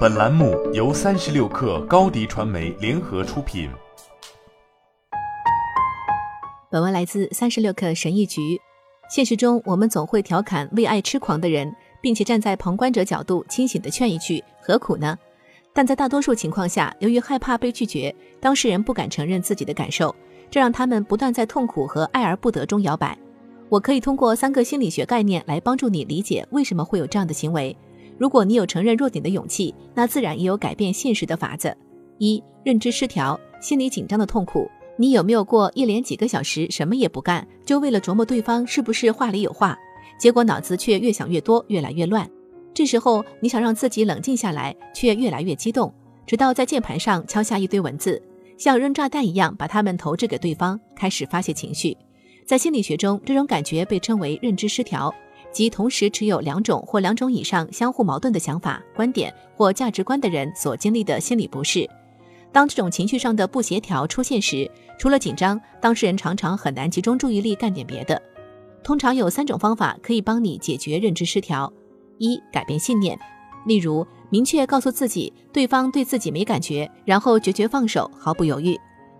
本栏目由三十六氪高低传媒联合出品。本文来自三十六氪神译局。现实中，我们总会调侃为爱痴狂的人，并且站在旁观者角度清醒地劝一句：何苦呢？但在大多数情况下，由于害怕被拒绝，当事人不敢承认自己的感受，这让他们不断在痛苦和爱而不得中摇摆。我可以通过三个心理学概念来帮助你理解为什么会有这样的行为。如果你有承认弱点的勇气，那自然也有改变现实的法子。一、认知失调，心理紧张的痛苦。你有没有过一连几个小时什么也不干，就为了琢磨对方是不是话里有话，结果脑子却越想越多，越来越乱。这时候你想让自己冷静下来，却越来越激动，直到在键盘上敲下一堆文字，像扔炸弹一样把它们投掷给对方，开始发泄情绪。在心理学中，这种感觉被称为认知失调。即同时持有两种或两种以上相互矛盾的想法、观点或价值观的人所经历的心理不适。当这种情绪上的不协调出现时，除了紧张，当事人常常很难集中注意力干点别的。通常有三种方法可以帮你解决认知失调：一、改变信念，例如明确告诉自己对方对自己没感觉，然后决绝放手，毫不犹豫；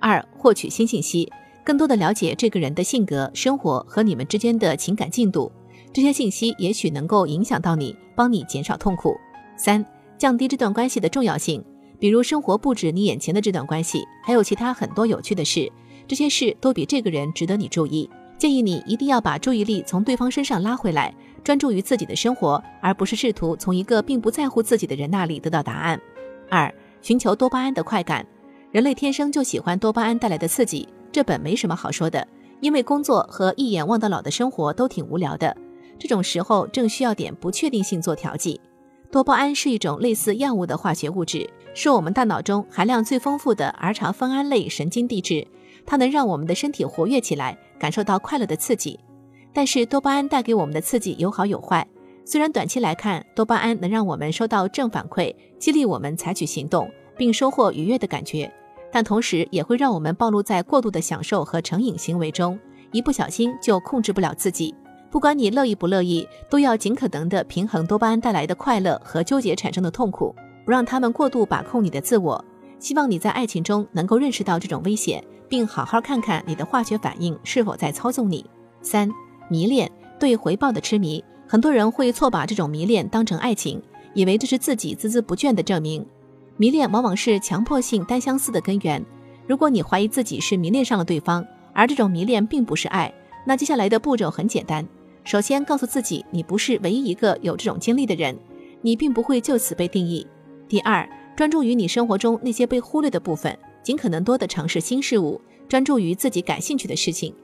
二、获取新信息，更多的了解这个人的性格、生活和你们之间的情感进度。这些信息也许能够影响到你，帮你减少痛苦。三、降低这段关系的重要性，比如生活不止你眼前的这段关系，还有其他很多有趣的事，这些事都比这个人值得你注意。建议你一定要把注意力从对方身上拉回来，专注于自己的生活，而不是试图从一个并不在乎自己的人那里得到答案。二、寻求多巴胺的快感，人类天生就喜欢多巴胺带来的刺激，这本没什么好说的，因为工作和一眼望到老的生活都挺无聊的。这种时候正需要点不确定性做调剂。多巴胺是一种类似药物的化学物质，是我们大脑中含量最丰富的儿茶酚胺类神经递质，它能让我们的身体活跃起来，感受到快乐的刺激。但是多巴胺带给我们的刺激有好有坏。虽然短期来看，多巴胺能让我们收到正反馈，激励我们采取行动，并收获愉悦的感觉，但同时也会让我们暴露在过度的享受和成瘾行为中，一不小心就控制不了自己。不管你乐意不乐意，都要尽可能的平衡多巴胺带来的快乐和纠结产生的痛苦，不让他们过度把控你的自我。希望你在爱情中能够认识到这种危险，并好好看看你的化学反应是否在操纵你。三、迷恋对回报的痴迷，很多人会错把这种迷恋当成爱情，以为这是自己孜孜不倦的证明。迷恋往往是强迫性单相思的根源。如果你怀疑自己是迷恋上了对方，而这种迷恋并不是爱，那接下来的步骤很简单。首先，告诉自己你不是唯一一个有这种经历的人，你并不会就此被定义。第二，专注于你生活中那些被忽略的部分，尽可能多的尝试新事物，专注于自己感兴趣的事情。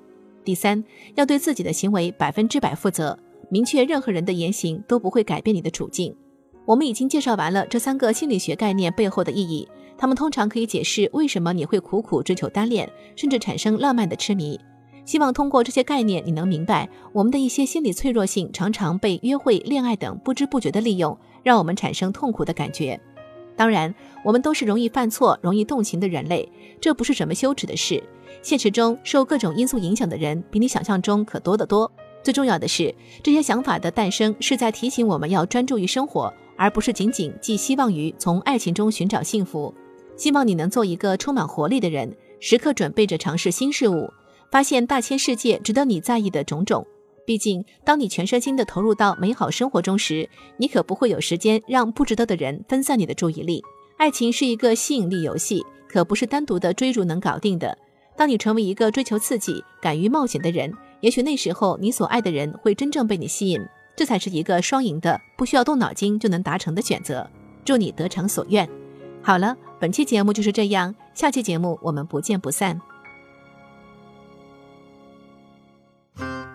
第三，要对自己的行为百分之百负责，明确任何人的言行都不会改变你的处境。我们已经介绍完了这三个心理学概念背后的意义，它们通常可以解释为什么你会苦苦追求单恋，甚至产生浪漫的痴迷。希望通过这些概念，你能明白我们的一些心理脆弱性常常被约会、恋爱等不知不觉的利用，让我们产生痛苦的感觉。当然，我们都是容易犯错、容易动情的人类，这不是什么羞耻的事。现实中，受各种因素影响的人比你想象中可多得多。最重要的是，这些想法的诞生是在提醒我们要专注于生活，而不是仅仅寄希望于从爱情中寻找幸福。希望你能做一个充满活力的人，时刻准备着尝试新事物。发现大千世界值得你在意的种种。毕竟，当你全身心的投入到美好生活中时，你可不会有时间让不值得的人分散你的注意力。爱情是一个吸引力游戏，可不是单独的追逐能搞定的。当你成为一个追求刺激、敢于冒险的人，也许那时候你所爱的人会真正被你吸引。这才是一个双赢的，不需要动脑筋就能达成的选择。祝你得偿所愿。好了，本期节目就是这样，下期节目我们不见不散。